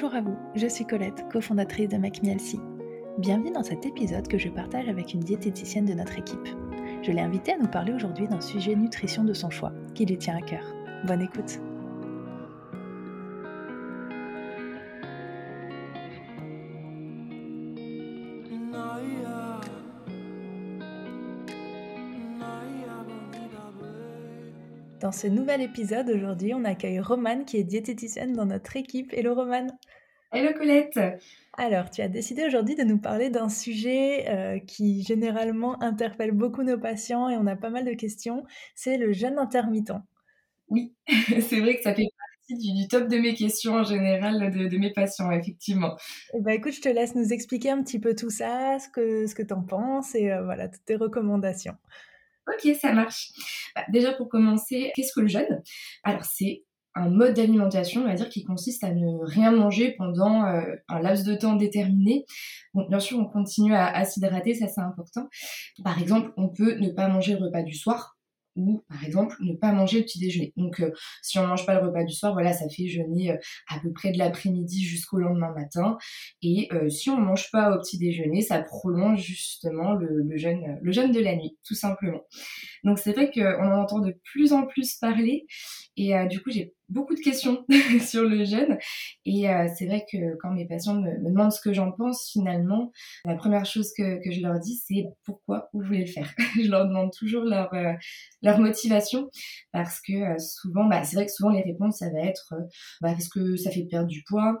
Bonjour à vous, je suis Colette, cofondatrice de MacMielsi. Bienvenue dans cet épisode que je partage avec une diététicienne de notre équipe. Je l'ai invitée à nous parler aujourd'hui d'un sujet nutrition de son choix, qui lui tient à cœur. Bonne écoute Dans ce nouvel épisode, aujourd'hui, on accueille Romane qui est diététicienne dans notre équipe. Hello Romane Hello Colette Alors, tu as décidé aujourd'hui de nous parler d'un sujet euh, qui généralement interpelle beaucoup nos patients et on a pas mal de questions, c'est le jeûne intermittent. Oui, c'est vrai que ça fait partie du, top de mes questions en général de, mes patients, effectivement. Eh ben, écoute, je te laisse nous expliquer un petit peu tout ça, ce que, ce que tu en penses et euh, voilà, toutes tes recommandations. Ok, ça marche. Bah, déjà pour commencer, qu'est-ce que le jeûne? Alors c'est un mode d'alimentation, on va dire, qui consiste à ne rien manger pendant euh, un laps de temps déterminé. Bien sûr, on continue à, à s'hydrater, ça c'est important. Par exemple, on peut ne pas manger le repas du soir ou par exemple ne pas manger le petit déjeuner. Donc euh, si on mange pas le repas du soir, voilà, ça fait jeûner euh, à peu près de l'après-midi jusqu'au lendemain matin. Et euh, si on mange pas au petit déjeuner, ça prolonge justement le, le, jeûne, le jeûne de la nuit, tout simplement. Donc c'est vrai qu'on en entend de plus en plus parler. Et du coup, j'ai beaucoup de questions sur le jeûne. Et euh, c'est vrai que quand mes patients me, demandent ce que j'en pense, finalement, la première chose que, que je leur dis, c'est pourquoi vous voulez le faire? je leur demande toujours leur, euh, leur motivation parce que euh, souvent, bah, c'est vrai que souvent les réponses, ça va être bah, parce que ça fait perdre du poids,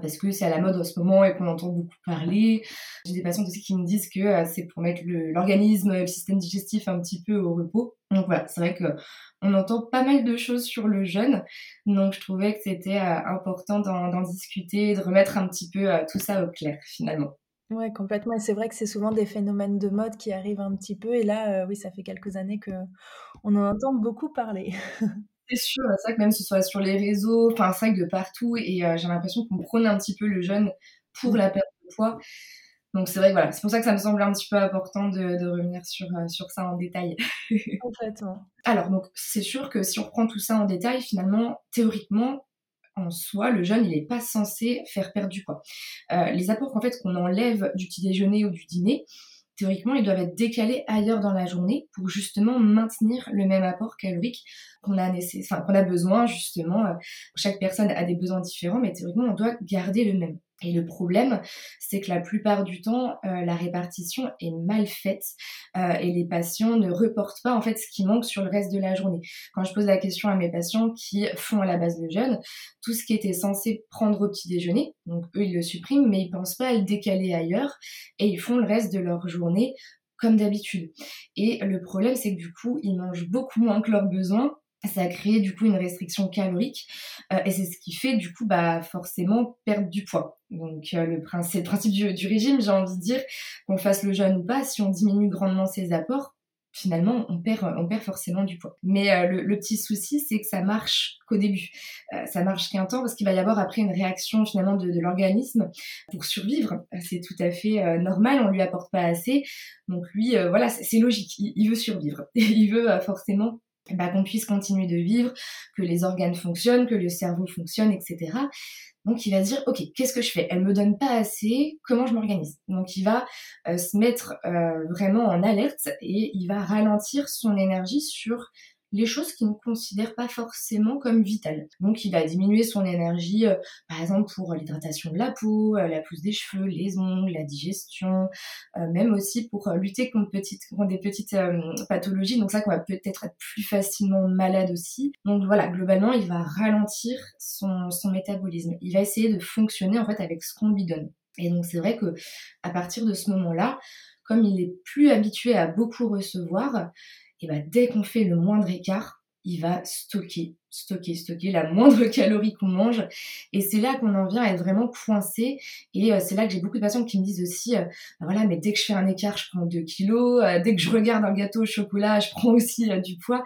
parce que c'est à la mode en ce moment et qu'on entend beaucoup parler. J'ai des patients aussi qui me disent que c'est pour mettre l'organisme, le, système digestif un petit peu au repos. Donc voilà, c'est vrai que on entend pas mal de choses sur le jeûne, donc je trouvais que c'était important d'en discuter, de remettre un petit peu tout ça au clair finalement. Ouais, complètement. c'est vrai que c'est souvent des phénomènes de mode qui arrivent un petit peu. Et là, oui, ça fait quelques années que on en entend beaucoup parler. C'est sûr, c'est vrai que même ce soit sur les réseaux, enfin, c'est vrai que de partout, et euh, j'ai l'impression qu'on prône un petit peu le jeûne pour la perte de poids. Donc c'est vrai que voilà, c'est pour ça que ça me semble un petit peu important de, revenir sur, euh, sur ça en détail. Complètement. Alors donc c'est sûr que si on reprend tout ça en détail, finalement, théoriquement, en soi, le jeûne, il n'est pas censé faire perdre du poids. Euh, les apports qu'en fait qu'on enlève du petit déjeuner ou du dîner, théoriquement, ils doivent être décalés ailleurs dans la journée pour justement maintenir le même apport calorique qu'on a, enfin, qu'on a besoin, justement. Euh, chaque personne a des besoins différents, mais théoriquement, on doit garder le même. Et le problème, c'est que la plupart du temps, euh, la répartition est mal faite euh, et les patients ne reportent pas en fait ce qui manque sur le reste de la journée. Quand je pose la question à mes patients qui font à la base le jeûne, tout ce qui était censé prendre au petit déjeuner, donc eux ils le suppriment, mais ils pensent pas à le décaler ailleurs et ils font le reste de leur journée comme d'habitude. Et le problème, c'est que du coup, ils mangent beaucoup moins que leurs besoins ça a créé du coup une restriction calorique euh, et c'est ce qui fait du coup bah forcément perdre du poids. Donc euh, le c'est le principe du, régime, j'ai envie de dire qu'on fasse le jeûne ou pas, si on diminue grandement ses apports, finalement on perd on perd forcément du poids. Mais euh, le, petit souci c'est que ça marche qu'au début, ça marche qu'un temps parce qu'il va y avoir après une réaction finalement de, l'organisme pour survivre. C'est tout à fait normal, on lui apporte pas assez, donc lui voilà c'est logique, il, il, veut survivre, il veut forcément bah, qu'on puisse continuer de vivre, que les organes fonctionnent, que le cerveau fonctionne, etc. Donc il va dire ok qu'est-ce que je fais? Elle me donne pas assez, comment je m'organise Donc il va euh, se mettre euh, vraiment en alerte et il va ralentir son énergie sur les choses qu'il ne considère pas forcément comme vitales. Donc il va diminuer son énergie, euh, par exemple pour l'hydratation de la peau, euh, la pousse des cheveux, les ongles, la digestion, euh, même aussi pour lutter contre, des petites pathologies. Donc ça qu'on va peut-être être plus facilement malade aussi. Donc voilà, globalement il va ralentir son, son métabolisme. Il va essayer de fonctionner en fait avec ce qu'on lui donne. Et donc c'est vrai que à partir de ce moment-là, comme il est plus habitué à beaucoup recevoir, et bah, dès qu'on fait le moindre écart, il va stocker, stocker, stocker la moindre calorie qu'on mange. Et c'est là qu'on en vient à être vraiment coincé. Et euh, c'est là que j'ai beaucoup de patients qui me disent aussi, euh, bah voilà, mais dès que je fais un écart, je prends 2 kilos. Euh, dès que je regarde un gâteau au chocolat, je prends aussi du poids.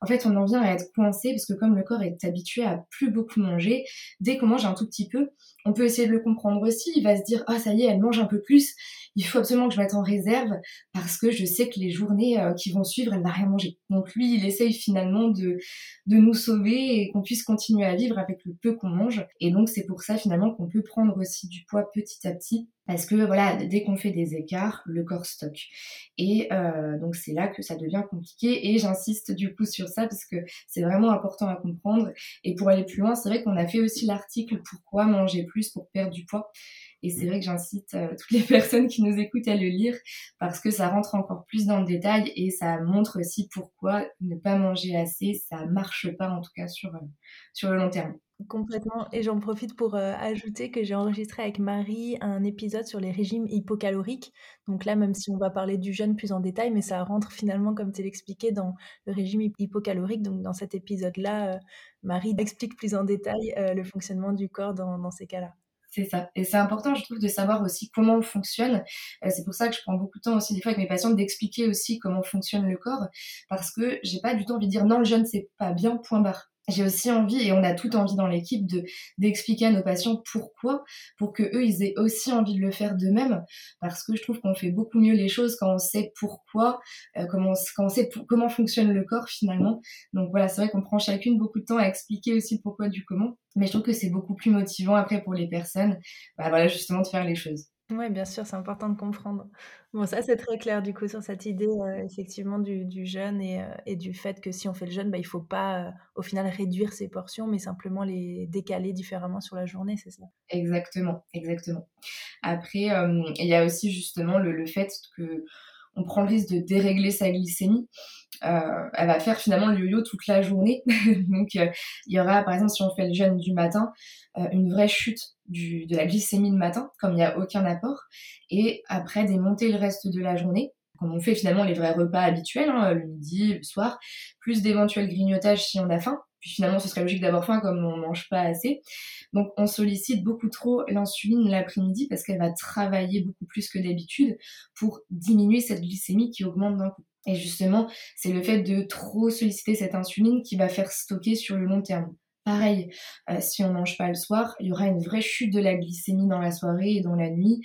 En fait, on en vient à être coincé parce que comme le corps est habitué à plus beaucoup manger, dès qu'on mange un tout petit peu, on peut essayer de le comprendre aussi. Il va se dire, ah ça y est, elle mange un peu plus. Il faut absolument que je mette en réserve parce que je sais que les journées euh, qui vont suivre, elle va rien manger. Donc lui, il essaye finalement de, de nous sauver et qu'on puisse continuer à vivre avec le peu qu'on mange. Et donc c'est pour ça finalement qu'on peut prendre aussi du poids petit à petit parce que voilà, dès qu'on fait des écarts, le corps stocke. Et euh, donc c'est là que ça devient compliqué. Et j'insiste du coup sur ça parce que c'est vraiment important à comprendre. Et pour aller plus loin, c'est vrai qu'on a fait aussi l'article Pourquoi manger plus pour perdre du poids. Et c'est vrai que j'incite euh, toutes les personnes qui nous écoutent à le lire parce que ça rentre encore plus dans le détail et ça montre aussi pourquoi ne pas manger assez, ça marche pas en tout cas sur, euh, sur le long terme. Complètement. Et j'en profite pour euh, ajouter que j'ai enregistré avec Marie un épisode sur les régimes hypocaloriques. Donc là, même si on va parler du jeûne plus en détail, mais ça rentre finalement, comme tu l'expliquais, dans le régime hypocalorique. Donc dans cet épisode-là, euh, Marie explique plus en détail euh, le fonctionnement du corps dans, dans ces cas-là. C'est ça. Et c'est important, je trouve, de savoir aussi comment on fonctionne. c'est pour ça que je prends beaucoup de temps aussi, des fois, avec mes patients, d'expliquer aussi comment fonctionne le corps. Parce que j'ai pas du tout envie de dire non, le jeûne, c'est pas bien, point barre j'ai aussi envie, et on a tout envie dans l'équipe, de d'expliquer à nos patients pourquoi, pour que eux ils aient aussi envie de le faire d'eux-mêmes, parce que je trouve qu'on fait beaucoup mieux les choses quand on sait pourquoi, euh, quand on sait comment fonctionne le corps finalement. Donc voilà, c'est vrai qu'on prend chacune beaucoup de temps à expliquer aussi le pourquoi du comment, mais je trouve que c'est beaucoup plus motivant après pour les personnes, bah voilà justement de faire les choses. Oui, bien sûr, c'est important de comprendre. Bon, ça, c'est très clair du coup sur cette idée euh, effectivement du, du jeûne et, euh, et, du fait que si on fait le jeûne, bah, il ne faut pas euh, au final réduire ses portions, mais simplement les décaler différemment sur la journée, c'est ça? Exactement, exactement. Après, il y a aussi justement le, le fait que on prend le risque de dérégler sa glycémie. Euh, elle va faire finalement le yo-yo toute la journée. Donc euh, il y aura par exemple si on fait le jeûne du matin, euh, une vraie chute du, de la glycémie le matin, comme il n'y a aucun apport, et après des montées le reste de la journée comme on fait finalement les vrais repas habituels, hein, le midi, le soir, plus d'éventuels grignotages si on a faim. Puis finalement, ce serait logique d'avoir faim comme on mange pas assez. Donc on sollicite beaucoup trop l'insuline l'après-midi parce qu'elle va travailler beaucoup plus que d'habitude pour diminuer cette glycémie qui augmente d'un coup. Et justement, c'est le fait de trop solliciter cette insuline qui va faire stocker sur le long terme. Pareil, euh, si on mange pas le soir, il y aura une vraie chute de la glycémie dans la soirée et dans la nuit.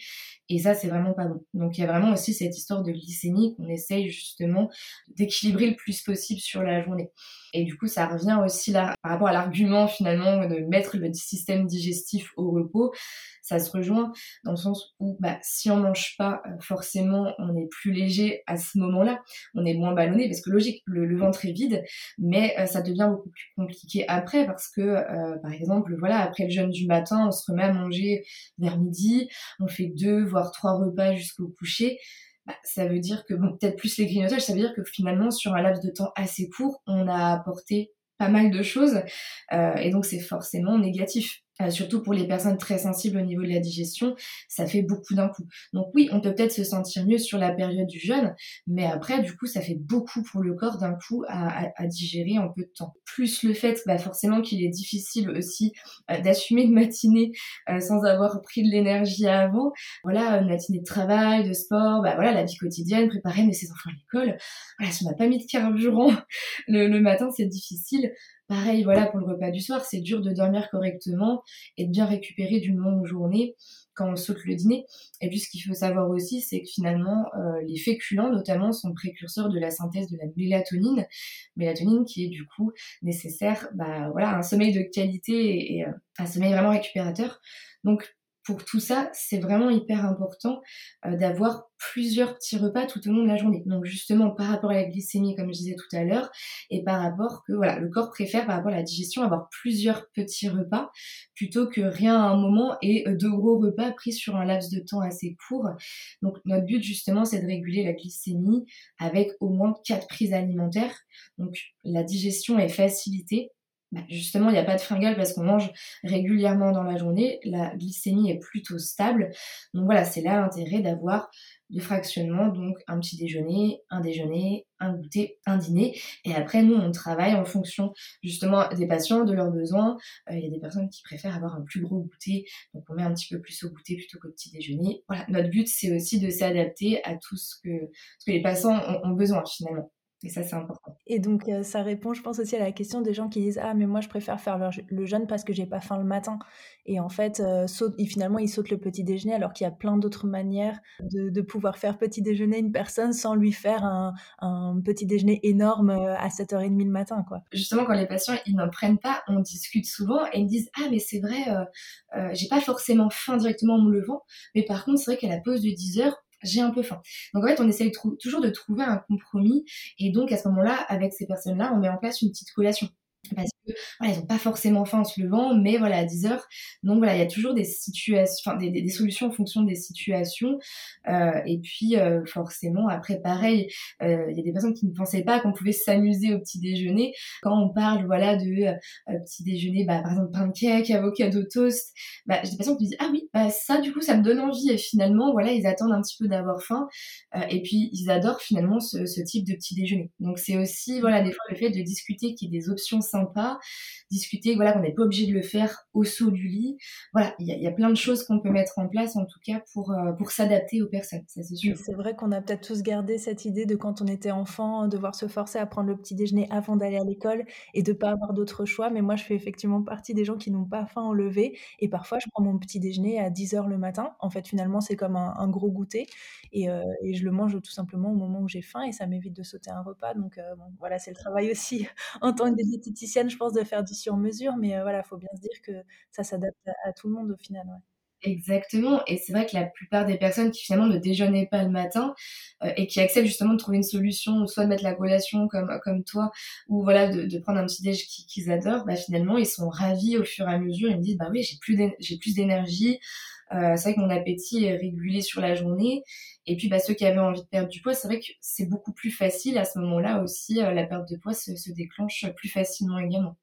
Et ça, c'est vraiment pas bon. Donc il y a vraiment aussi cette histoire de glycémie qu'on essaye justement d'équilibrer le plus possible sur la journée. Et du coup, ça revient aussi là, par rapport à l'argument finalement de mettre le système digestif au repos, ça se rejoint dans le sens où bah, si on mange pas, euh, forcément, on est plus léger à ce moment-là, on est moins ballonné parce que logique, le, ventre est vide, mais euh, ça devient beaucoup plus compliqué après parce que, euh, par exemple, voilà, après le jeûne du matin, on se remet à manger vers midi, on fait deux trois repas jusqu'au coucher. Bah, ça veut dire que, bon, peut-être plus les grignotages, ça veut dire que finalement, sur un laps de temps assez court, on a apporté pas mal de choses, euh, et donc c'est forcément négatif. Euh, surtout pour les personnes très sensibles au niveau de la digestion, ça fait beaucoup d'un coup. Donc oui, on peut peut-être se sentir mieux sur la période du jeûne, mais après, du coup, ça fait beaucoup pour le corps d'un coup à, digérer en peu de temps. Plus le fait, bah, forcément, qu'il est difficile aussi euh, d'assumer une matinée euh, sans avoir pris de l'énergie avant. Voilà, une matinée de travail, de sport, bah voilà, la vie quotidienne, préparer ses enfants à l'école. Voilà, si on n'a pas mis de carburant le matin, c'est difficile. Pareil, voilà, pour le repas du soir, c'est dur de dormir correctement et de bien récupérer d'une longue journée quand on saute le dîner. Et puis ce qu'il faut savoir aussi, c'est que finalement, euh, les féculents notamment sont précurseurs de la synthèse de la mélatonine, mélatonine qui est du coup nécessaire, bah voilà, un sommeil de qualité et, euh, un sommeil vraiment récupérateur. Donc pour tout ça, c'est vraiment hyper important euh, d'avoir plusieurs petits repas tout au long de la journée. Donc justement par rapport à la glycémie, comme je disais tout à l'heure, et par rapport que voilà, le corps préfère par rapport à la digestion avoir plusieurs petits repas plutôt que rien à un moment et euh, deux gros repas pris sur un laps de temps assez court. Donc notre but justement, c'est de réguler la glycémie avec au moins quatre prises alimentaires. Donc la digestion est facilitée bah, justement, il n'y a pas de fringale parce qu'on mange régulièrement dans la journée. La glycémie est plutôt stable. Donc voilà, c'est là l'intérêt d'avoir du fractionnement, donc un petit déjeuner, un déjeuner, un goûter, un dîner. Et après, nous, on travaille en fonction justement des patients, de leurs besoins. Euh, il y a des personnes qui préfèrent avoir un plus gros goûter, donc on met un petit peu plus au goûter plutôt qu'au petit déjeuner. Voilà, notre but, c'est aussi de s'adapter à tout ce que, ce que les patients ont besoin finalement. Et ça, c'est important. Et donc, ça répond, je pense aussi à la question des gens qui disent ah mais moi je préfère faire le, jeûne parce que j'ai pas faim le matin. Et en fait, finalement ils sautent le petit déjeuner alors qu'il y a plein d'autres manières de, pouvoir faire petit déjeuner une personne sans lui faire un, petit déjeuner énorme à 7h30 le matin quoi. Justement, quand les patients ils n'en prennent pas, on discute souvent et ils me disent ah mais c'est vrai, j'ai pas forcément faim directement en me levant, mais par contre c'est vrai qu'à la pause de 10 h j'ai un peu faim. Donc en fait, on essaye toujours de trouver un compromis. Et donc à ce moment-là, avec ces personnes-là, on met en place une petite collation parce que voilà, ils n'ont pas forcément faim en se levant, mais voilà, à 10 heures. Donc voilà, il y a toujours des situations, enfin des, des, solutions en fonction des situations. Euh, et puis euh, forcément, après pareil, euh, il y a des personnes qui ne pensaient pas qu'on pouvait s'amuser au petit déjeuner. Quand on parle voilà de euh, petit déjeuner, bah, par exemple pancake, avocado toast, bah, j'ai des personnes qui me disent ah oui, bah, ça du coup ça me donne envie. Et finalement voilà, ils attendent un petit peu d'avoir faim. Euh, et puis ils adorent finalement ce, ce type de petit déjeuner. Donc c'est aussi voilà des fois le fait de discuter qu'il y ait des options sympa, discuter, voilà, qu'on n'est pas obligé de le faire au saut du lit. Voilà, il y, a plein de choses qu'on peut mettre en place, en tout cas, pour, euh, pour s'adapter aux personnes, ça c'est sûr. C'est vrai qu'on a peut-être tous gardé cette idée de quand on était enfant, devoir se forcer à prendre le petit déjeuner avant d'aller à l'école et de pas avoir d'autre choix. Mais moi, je fais effectivement partie des gens qui n'ont pas faim au lever. Et parfois, je prends mon petit déjeuner à 10h le matin. En fait, finalement, c'est comme un, gros goûter. Et, euh, et, je le mange tout simplement au moment où j'ai faim et ça m'évite de sauter un repas. Donc, euh, bon, voilà, c'est le travail aussi en tant que diététicienne, je pense, de faire du sur-mesure, mais voilà, il faut bien se dire que ça s'adapte à, tout le monde au final. Exactement, et c'est vrai que la plupart des personnes qui finalement ne déjeunaient pas le matin et qui acceptent justement de trouver une solution, soit de mettre la collation comme, comme toi, ou voilà de, prendre un petit déj qu'ils adorent, bah, finalement ils sont ravis au fur et à mesure, ils me disent bah oui j'ai plus j'ai d'énergie, c'est vrai que mon appétit est régulé sur la journée, et puis bah, ceux qui avaient envie de perdre du poids, c'est vrai que c'est beaucoup plus facile à ce moment-là aussi, la perte de poids se, se déclenche plus facilement également.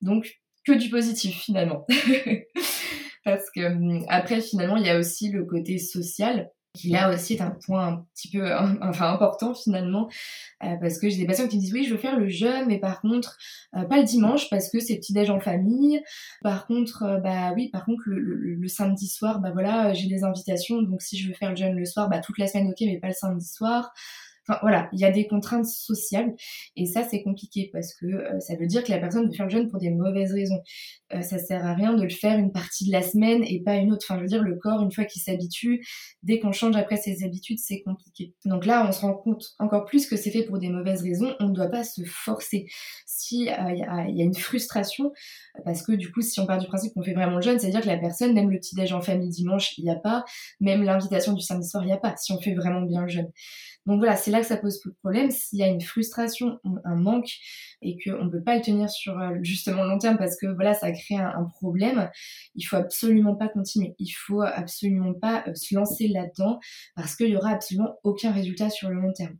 Donc, que du positif finalement. Parce que hum, après, finalement, il y a aussi le côté social qui là aussi est un point un petit peu enfin important finalement euh, parce que j'ai des patients qui me disent oui je veux faire le jeûne mais par contre euh, pas le dimanche parce que c'est petit déj en famille. Par contre euh, bah oui par contre le, le, samedi soir bah voilà j'ai des invitations. Donc si je veux faire le jeûne le soir bah toute la semaine ok mais pas le samedi soir Enfin voilà, il y a des contraintes sociales et ça c'est compliqué parce que euh, ça veut dire que la personne veut faire le jeûne pour des mauvaises raisons. Euh, ça sert à rien de le faire une partie de la semaine et pas une autre. Enfin je veux dire le corps une fois qu'il s'habitue, dès qu'on change après ses habitudes c'est compliqué. Donc là on se rend compte encore plus que c'est fait pour des mauvaises raisons. On ne doit pas se forcer. Si euh, y, a, une frustration parce que du coup si on part du principe qu'on fait vraiment le jeûne, c'est à dire que la personne même le petit déj en famille dimanche il n'y a pas, même l'invitation du samedi soir il n'y a pas. Si on fait vraiment bien le jeûne. Donc voilà, c'est là que ça pose problème. S'il y a une frustration, un manque et qu'on ne peut pas le tenir sur euh, justement long terme parce que voilà, ça crée un, problème, il faut absolument pas continuer. Il faut absolument pas euh, se lancer là-dedans parce qu'il y aura absolument aucun résultat sur le long terme.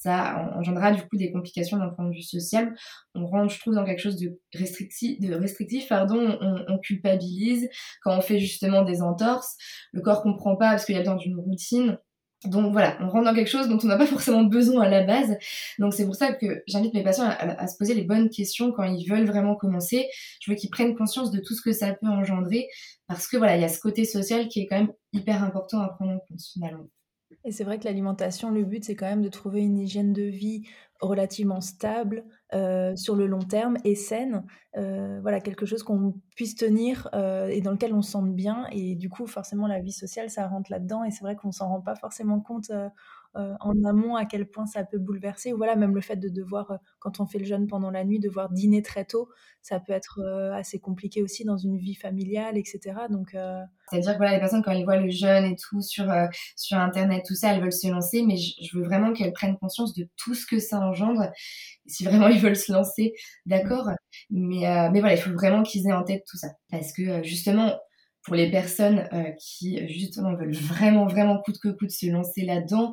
Ça engendrera du coup des complications d'un point de vue social. On rentre, je trouve, dans quelque chose de restrictif, de restrictif pardon. On, on, culpabilise quand on fait justement des entorses. Le corps comprend pas parce qu'il y a besoin d'une routine donc voilà, on rentre dans quelque chose dont on n'a pas forcément besoin à la base. Donc c'est pour ça que j'invite mes patients à, se poser les bonnes questions quand ils veulent vraiment commencer. Je veux qu'ils prennent conscience de tout ce que ça peut engendrer parce que voilà, il y a ce côté social qui est quand même hyper important à prendre en compte finalement. Et c'est vrai que l'alimentation, le but, c'est quand même de trouver une hygiène de vie relativement stable euh, sur le long terme et saine. Euh, voilà, quelque chose qu'on puisse tenir euh, et dans lequel on se sente bien. Et du coup, forcément, la vie sociale, ça rentre là-dedans. Et c'est vrai qu'on s'en rend pas forcément compte euh, en amont à quel point ça peut bouleverser. Ou voilà, même le fait de devoir, euh, quand on fait le jeûne pendant la nuit, devoir dîner très tôt, ça peut être euh, assez compliqué aussi dans une vie familiale, etc. Donc, c'est-à-dire que voilà, les personnes quand elles voient le jeûne et tout sur sur internet, tout ça, elles veulent se lancer, mais je, veux vraiment qu'elles prennent conscience de tout ce que ça engendre. Si vraiment ils veulent se lancer, d'accord? Mais mais voilà, il faut vraiment qu'ils aient en tête tout ça, parce que justement pour les personnes qui justement veulent vraiment vraiment coûte que coûte se lancer là-dedans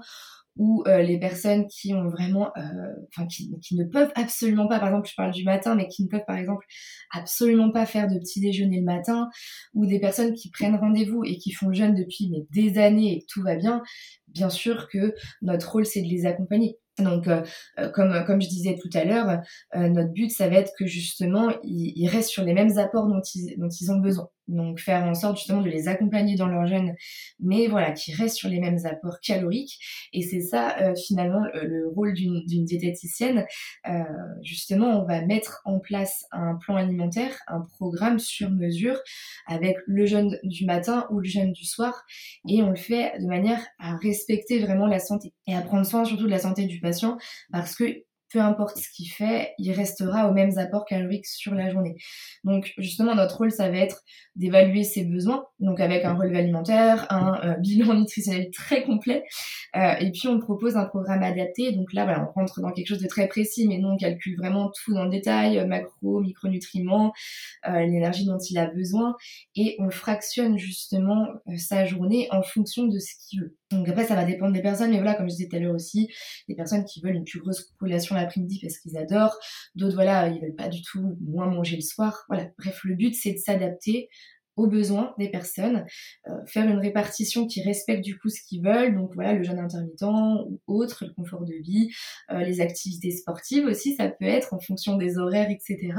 ou euh, les personnes qui ont vraiment, euh, enfin qui, ne peuvent absolument pas, par exemple, je parle du matin, mais qui ne peuvent par exemple absolument pas faire de petit déjeuner le matin, ou des personnes qui prennent rendez-vous et qui font jeûne depuis des années et tout va bien, bien sûr que notre rôle c'est de les accompagner. Donc, euh, euh, comme, comme je disais tout à l'heure, euh, notre but, ça va être que justement, ils, restent sur les mêmes apports dont ils, dont ils ont besoin. Donc, faire en sorte justement de les accompagner dans leur jeûne, mais voilà, qu'ils restent sur les mêmes apports caloriques. Et c'est ça, finalement, le, rôle d'une diététicienne. justement, on va mettre en place un plan alimentaire, un programme sur mesure avec le jeûne du matin ou le jeûne du soir. Et on le fait de manière à respecter vraiment la santé et à prendre soin surtout de la santé du patient parce que peu importe ce qu'il fait, il restera aux mêmes apports caloriques sur la journée. Donc justement, notre rôle, ça va être d'évaluer ses besoins, donc avec un relevé alimentaire, un euh, bilan nutritionnel très complet, euh, et puis on propose un programme adapté. Donc là, voilà, on rentre dans quelque chose de très précis, mais nous on calcule vraiment tout dans le détail, euh, macro, micronutriments, l'énergie dont il a besoin, et on fractionne justement sa journée en fonction de ce qu'il veut. Donc après, ça va dépendre des personnes, mais voilà, comme je disais tout à l'heure aussi, des personnes qui veulent une plus grosse collation l'après-midi parce qu'ils adorent, d'autres, voilà, ils veulent pas du tout moins manger le soir. Voilà, bref, le but, c'est de s'adapter aux besoins des personnes, euh, faire une répartition qui respecte du coup ce qu'ils veulent, donc voilà le jeûne intermittent ou autre, le confort de vie, euh, les activités sportives aussi, ça peut être en fonction des horaires, etc.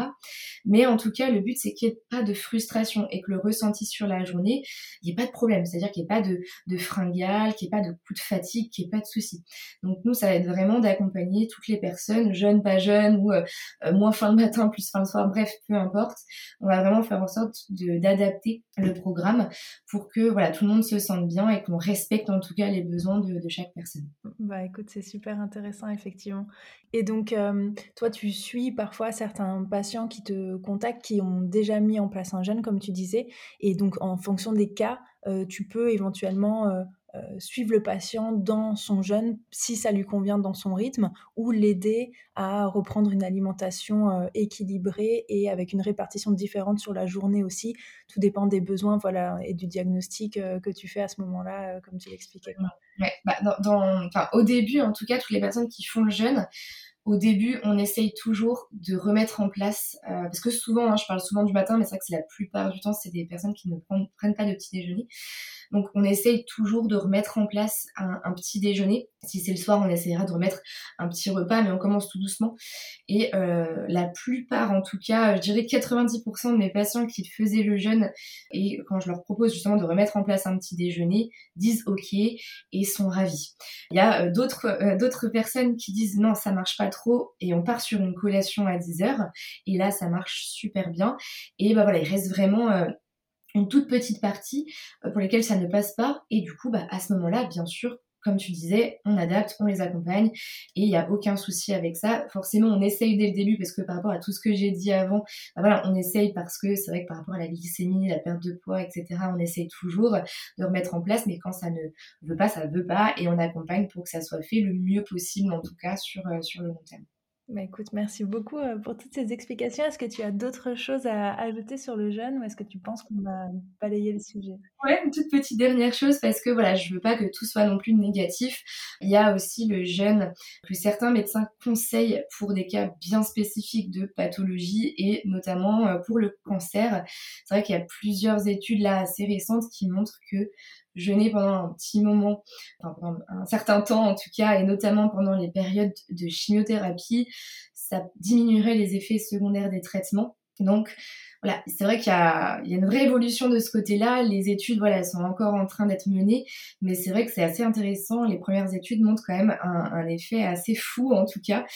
Mais en tout cas, le but c'est qu'il n'y ait pas de frustration et que le ressenti sur la journée, il n'y ait pas de problème, c'est-à-dire qu'il n'y ait pas de, de fringales, qu'il n'y ait pas de coup de fatigue, qu'il n'y ait pas de soucis. Donc nous, ça va être vraiment d'accompagner toutes les personnes, jeunes, pas jeunes, ou euh, moins fin le matin, plus fin le soir, bref, peu importe. On va vraiment faire en sorte d'adapter le programme pour que voilà tout le monde se sente bien et qu'on respecte en tout cas les besoins de, chaque personne. Bah écoute, c'est super intéressant effectivement. Et donc euh, toi tu suis parfois certains patients qui te contactent qui ont déjà mis en place un jeûne comme tu disais et donc en fonction des cas, euh, tu peux éventuellement euh, suivre le patient dans son jeûne si ça lui convient dans son rythme ou l'aider à reprendre une alimentation euh, équilibrée et avec une répartition différente sur la journée aussi. Tout dépend des besoins voilà, et du diagnostic euh, que tu fais à ce moment-là, comme tu l'expliquais. Bah, au début, en tout cas, toutes les personnes qui font le jeûne, au début, on essaye toujours de remettre en place, parce que souvent, hein, je parle souvent du matin, mais c'est vrai que la plupart du temps, c'est des personnes qui ne prennent pas de petit déjeuner. Donc on essaye toujours de remettre en place un, petit déjeuner. Si c'est le soir, on essayera de remettre un petit repas, mais on commence tout doucement. Et euh, la plupart, en tout cas, je dirais 90% de mes patients qui faisaient le jeûne, et quand je leur propose justement de remettre en place un petit déjeuner, disent ok et sont ravis. Il y a euh, d'autres euh, d'autres personnes qui disent non, ça marche pas trop, et on part sur une collation à 10 heures, et là ça marche super bien. Et bah voilà, il reste vraiment une toute petite partie euh, pour lesquelles ça ne passe pas. Et du coup, bah, à ce moment-là, bien sûr, comme tu disais, on adapte, on les accompagne et il n'y a aucun souci avec ça. Forcément, on essaye dès le début parce que par rapport à tout ce que j'ai dit avant, bah voilà, on essaye parce que c'est vrai que par rapport à la glycémie, la perte de poids, etc., on essaye toujours de remettre en place, mais quand ça ne veut pas, ça ne veut pas et on accompagne pour que ça soit fait le mieux possible, en tout cas sur, euh, sur le long terme. Bah, écoute, merci beaucoup euh, pour toutes ces explications. Est-ce que tu as d'autres choses à ajouter sur le jeûne ou est-ce que tu penses qu'on a balayé le sujet? Ouais, une toute petite dernière chose parce que voilà, je veux pas que tout soit non plus négatif. Il y a aussi le jeûne que certains médecins conseillent pour des cas bien spécifiques de pathologie et notamment euh, pour le cancer. C'est vrai qu'il y a plusieurs études là assez récentes qui montrent que jeûner pendant un petit moment, enfin pendant un certain temps en tout cas, et notamment pendant les périodes de chimiothérapie, ça diminuerait les effets secondaires des traitements. Donc voilà, c'est vrai qu'il y, a, une vraie évolution de ce côté-là. Les études, voilà, sont encore en train d'être menées, mais c'est vrai que c'est assez intéressant. Les premières études montrent quand même un, effet assez fou, en tout cas.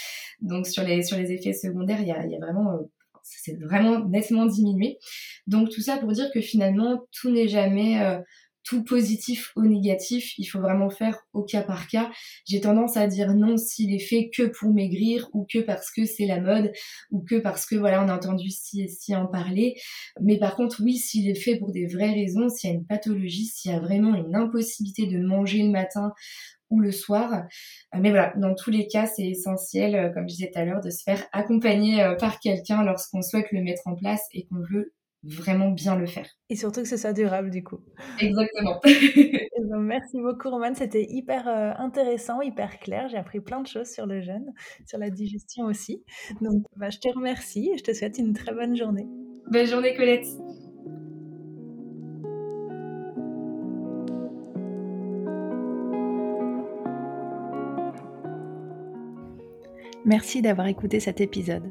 Donc sur les sur les effets secondaires, il y a, il y a vraiment euh, c'est vraiment nettement diminué. Donc tout ça pour dire que finalement tout n'est jamais euh, tout positif ou négatif, il faut vraiment faire au cas par cas. J'ai tendance à dire non s'il est fait que pour maigrir ou que parce que c'est la mode ou que parce que voilà on a entendu si et si en parler. Mais par contre oui s'il est fait pour des vraies raisons, s'il y a une pathologie, s'il y a vraiment une impossibilité de manger le matin ou le soir. Mais voilà, dans tous les cas, c'est essentiel, euh, comme je disais tout à l'heure, de se faire accompagner euh, par quelqu'un lorsqu'on souhaite le mettre en place et qu'on veut vraiment bien le faire. Et surtout que ce soit durable du coup. Exactement. Eh ben, merci beaucoup Romane, c'était hyper euh, intéressant, hyper clair. J'ai appris plein de choses sur le jeûne, sur la digestion aussi. Donc bah, je te remercie et je te souhaite une très bonne journée. Bonne journée Colette. Merci d'avoir écouté cet épisode.